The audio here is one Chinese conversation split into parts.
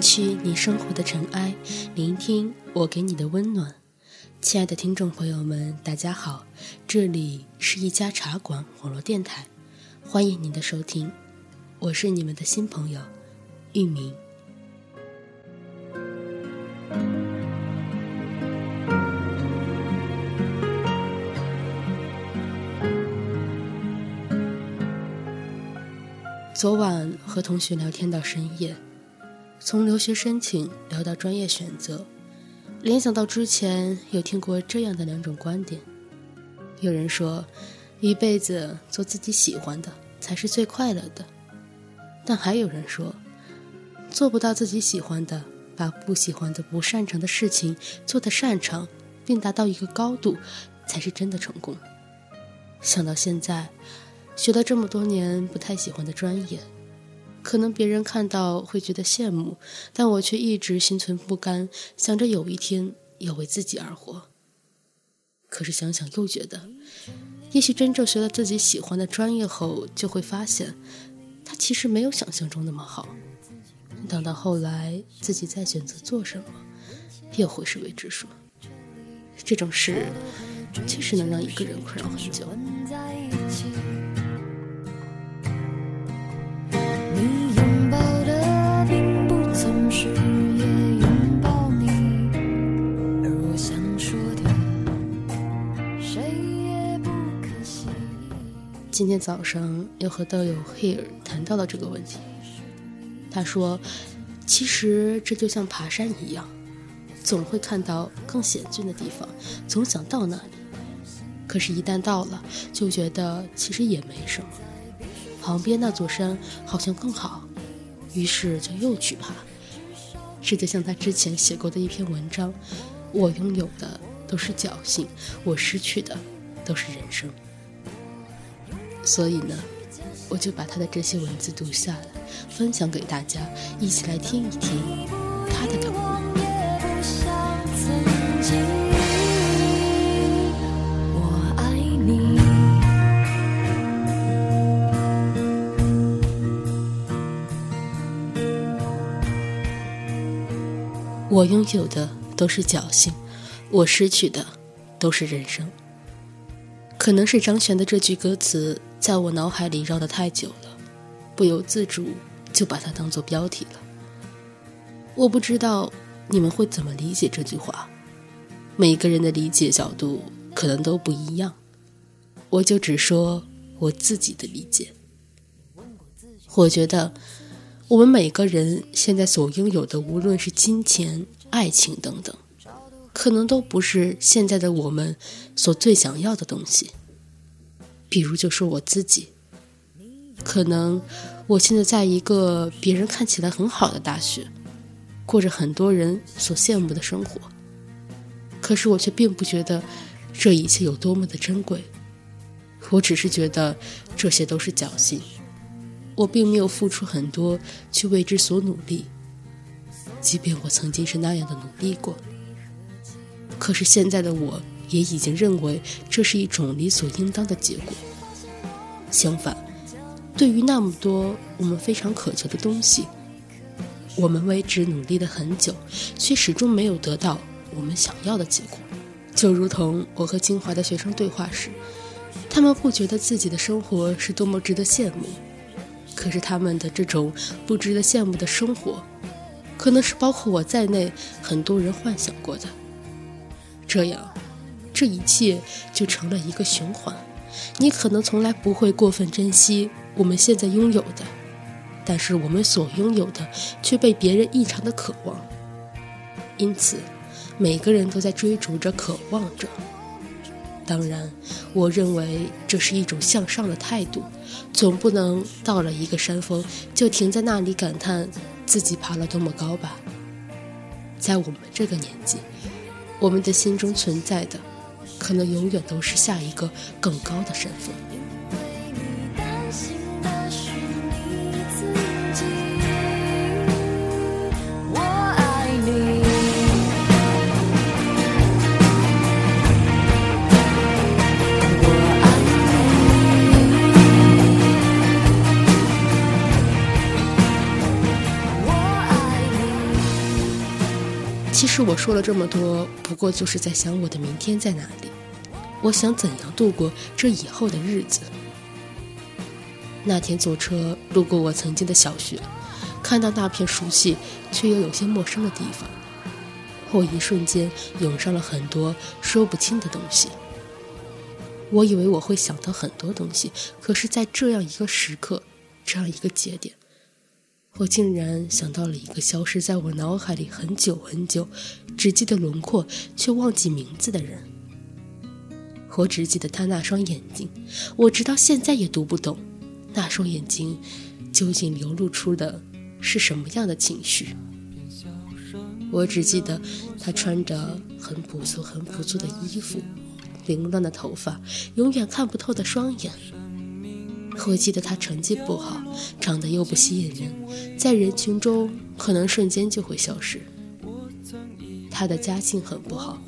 去你生活的尘埃，聆听我给你的温暖。亲爱的听众朋友们，大家好，这里是一家茶馆网络电台，欢迎您的收听，我是你们的新朋友玉明。昨晚和同学聊天到深夜，从留学申请聊到专业选择，联想到之前有听过这样的两种观点：有人说，一辈子做自己喜欢的才是最快乐的；但还有人说，做不到自己喜欢的，把不喜欢的、不擅长的事情做得擅长，并达到一个高度，才是真的成功。想到现在。学了这么多年不太喜欢的专业，可能别人看到会觉得羡慕，但我却一直心存不甘，想着有一天要为自己而活。可是想想又觉得，也许真正学了自己喜欢的专业后，就会发现，它其实没有想象中那么好。等到后来自己再选择做什么，又会是未知数。这种事，确实能让一个人困扰很久。今天早上又和道友 Here 谈到了这个问题。他说：“其实这就像爬山一样，总会看到更险峻的地方，总想到那里。可是，一旦到了，就觉得其实也没什么，旁边那座山好像更好，于是就又去爬。这就像他之前写过的一篇文章：我拥有的都是侥幸，我失去的都是人生。”所以呢，我就把他的这些文字读下来，分享给大家，一起来听一听他的感悟。我爱你，我拥有的都是侥幸，我失去的都是人生。可能是张悬的这句歌词。在我脑海里绕得太久了，不由自主就把它当做标题了。我不知道你们会怎么理解这句话，每个人的理解角度可能都不一样。我就只说我自己的理解。我觉得我们每个人现在所拥有的，无论是金钱、爱情等等，可能都不是现在的我们所最想要的东西。比如，就说我自己，可能我现在在一个别人看起来很好的大学，过着很多人所羡慕的生活，可是我却并不觉得这一切有多么的珍贵。我只是觉得这些都是侥幸，我并没有付出很多去为之所努力，即便我曾经是那样的努力过，可是现在的我。也已经认为这是一种理所应当的结果。相反，对于那么多我们非常渴求的东西，我们为之努力了很久，却始终没有得到我们想要的结果。就如同我和清华的学生对话时，他们不觉得自己的生活是多么值得羡慕，可是他们的这种不值得羡慕的生活，可能是包括我在内很多人幻想过的。这样。这一切就成了一个循环，你可能从来不会过分珍惜我们现在拥有的，但是我们所拥有的却被别人异常的渴望，因此每个人都在追逐着、渴望着。当然，我认为这是一种向上的态度，总不能到了一个山峰就停在那里感叹自己爬了多么高吧。在我们这个年纪，我们的心中存在的。可能永远都是下一个更高的身份。我爱你，我爱你，我爱你。其实我说了这么多，不过就是在想我的明天在哪里。我想怎样度过这以后的日子。那天坐车路过我曾经的小学，看到那片熟悉却又有些陌生的地方，我一瞬间涌上了很多说不清的东西。我以为我会想到很多东西，可是，在这样一个时刻，这样一个节点，我竟然想到了一个消失在我脑海里很久很久，只记得轮廓却忘记名字的人。我只记得他那双眼睛，我直到现在也读不懂。那双眼睛究竟流露出的是什么样的情绪？我只记得他穿着很朴素、很朴素的衣服，凌乱的头发，永远看不透的双眼。我记得他成绩不好，长得又不吸引人，在人群中可能瞬间就会消失。他的家境很不好，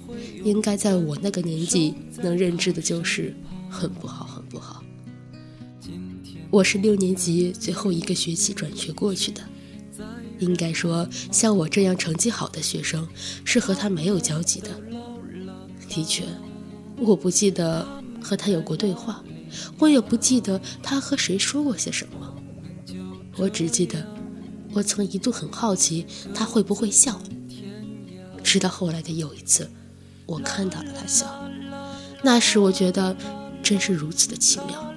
应该在我那个年纪能认知的就是很不好，很不好。我是六年级最后一个学期转学过去的，应该说，像我这样成绩好的学生是和他没有交集的。的确，我不记得和他有过对话，我也不记得他和谁说过些什么。我只记得，我曾一度很好奇他会不会笑。直到后来的有一次，我看到了他笑，那时我觉得真是如此的奇妙。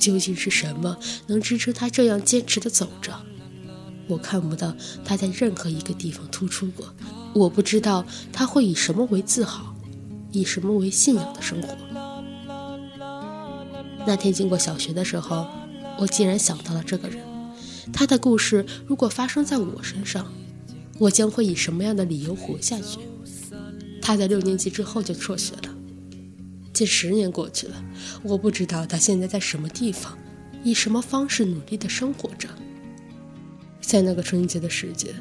究竟是什么能支撑他这样坚持的走着？我看不到他在任何一个地方突出过。我不知道他会以什么为自豪，以什么为信仰的生活。那天经过小学的时候，我竟然想到了这个人。他的故事如果发生在我身上，我将会以什么样的理由活下去？他在六年级之后就辍学了。近十年过去了，我不知道他现在在什么地方，以什么方式努力的生活着。在那个春节的时节，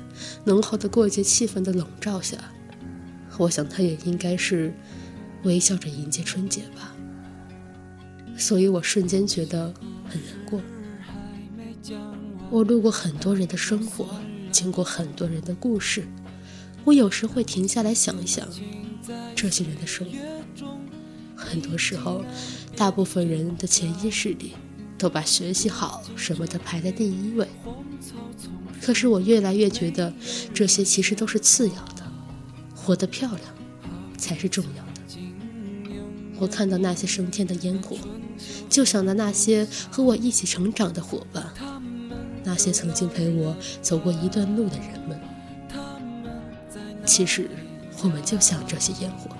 浓厚的过节气氛的笼罩下，我想他也应该是微笑着迎接春节吧。所以我瞬间觉得很难过。我路过很多人的生活，经过很多人的故事，我有时会停下来想一想这些人的生活。很多时候，大部分人的潜意识里都把学习好什么的排在第一位。可是我越来越觉得，这些其实都是次要的，活得漂亮才是重要的。我看到那些升天的烟火，就想到那些和我一起成长的伙伴，那些曾经陪我走过一段路的人们。其实，我们就像这些烟火。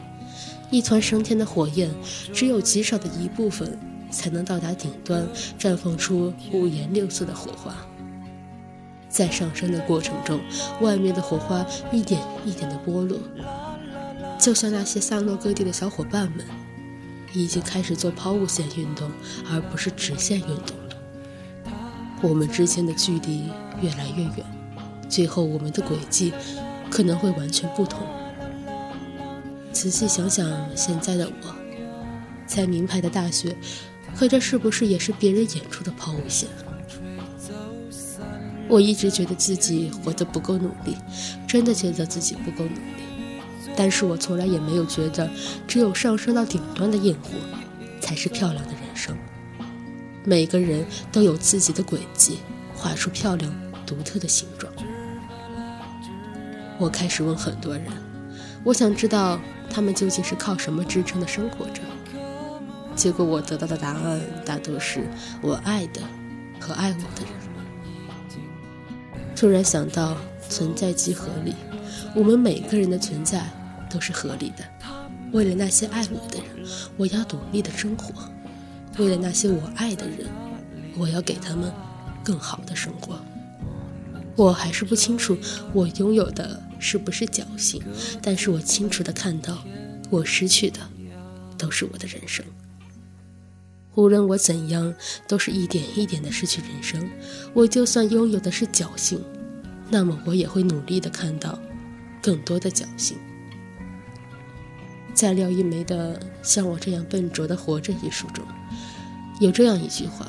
一团升天的火焰，只有极少的一部分才能到达顶端，绽放出五颜六色的火花。在上升的过程中，外面的火花一点一点的剥落，就像那些散落各地的小伙伴们，已经开始做抛物线运动，而不是直线运动了。我们之间的距离越来越远，最后我们的轨迹可能会完全不同。仔细想想，现在的我，在名牌的大学，可这是不是也是别人演出的抛物线？我一直觉得自己活得不够努力，真的觉得自己不够努力。但是我从来也没有觉得，只有上升到顶端的焰火，才是漂亮的人生。每个人都有自己的轨迹，画出漂亮独特的形状。我开始问很多人，我想知道。他们究竟是靠什么支撑的生活着？结果我得到的答案大多是我爱的和爱我的人。突然想到，存在即合理，我们每个人的存在都是合理的。为了那些爱我的人，我要努力的生活；为了那些我爱的人，我要给他们更好的生活。我还是不清楚我拥有的是不是侥幸，但是我清楚的看到，我失去的都是我的人生。无论我怎样，都是一点一点的失去人生。我就算拥有的是侥幸，那么我也会努力的看到更多的侥幸。在廖一梅的《像我这样笨拙的活着》一书中，有这样一句话，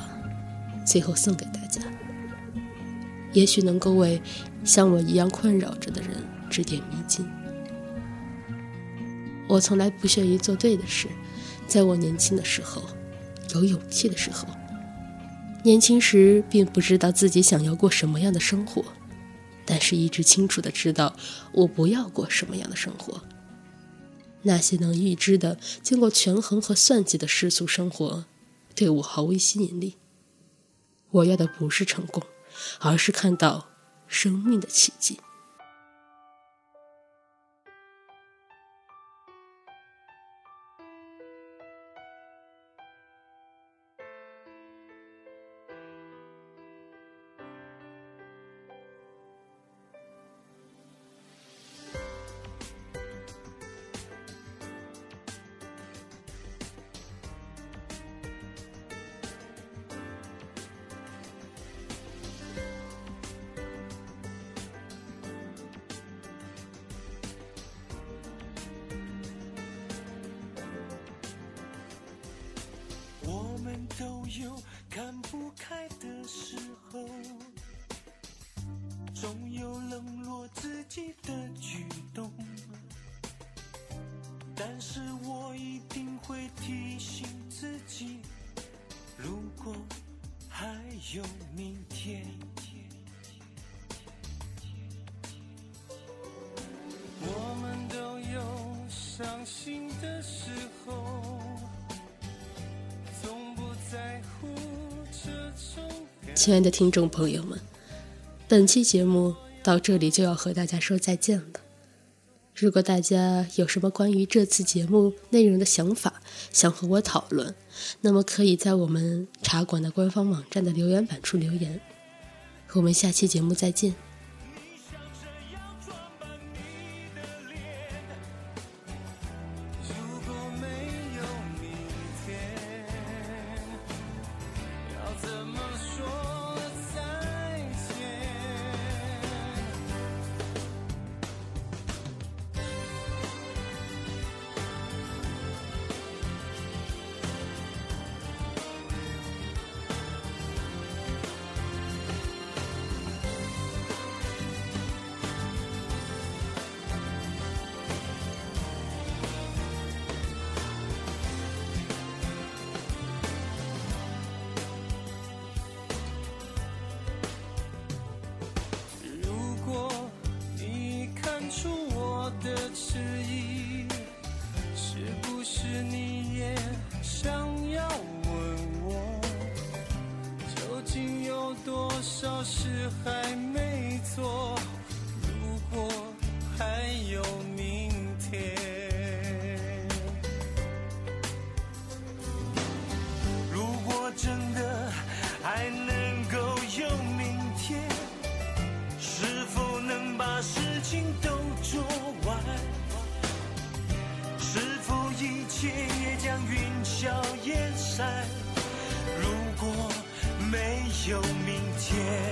最后送给大。也许能够为像我一样困扰着的人指点迷津。我从来不屑于做对的事。在我年轻的时候，有勇气的时候，年轻时并不知道自己想要过什么样的生活，但是一直清楚的知道我不要过什么样的生活。那些能预知的、经过权衡和算计的世俗生活，对我毫无吸引力。我要的不是成功，而是看到生命的奇迹。有看不开的时候，总有冷落自己的举动，但是我一定会提醒自己，如果还有明天，亲爱的听众朋友们，本期节目到这里就要和大家说再见了。如果大家有什么关于这次节目内容的想法，想和我讨论，那么可以在我们茶馆的官方网站的留言板处留言。我们下期节目再见。有明天。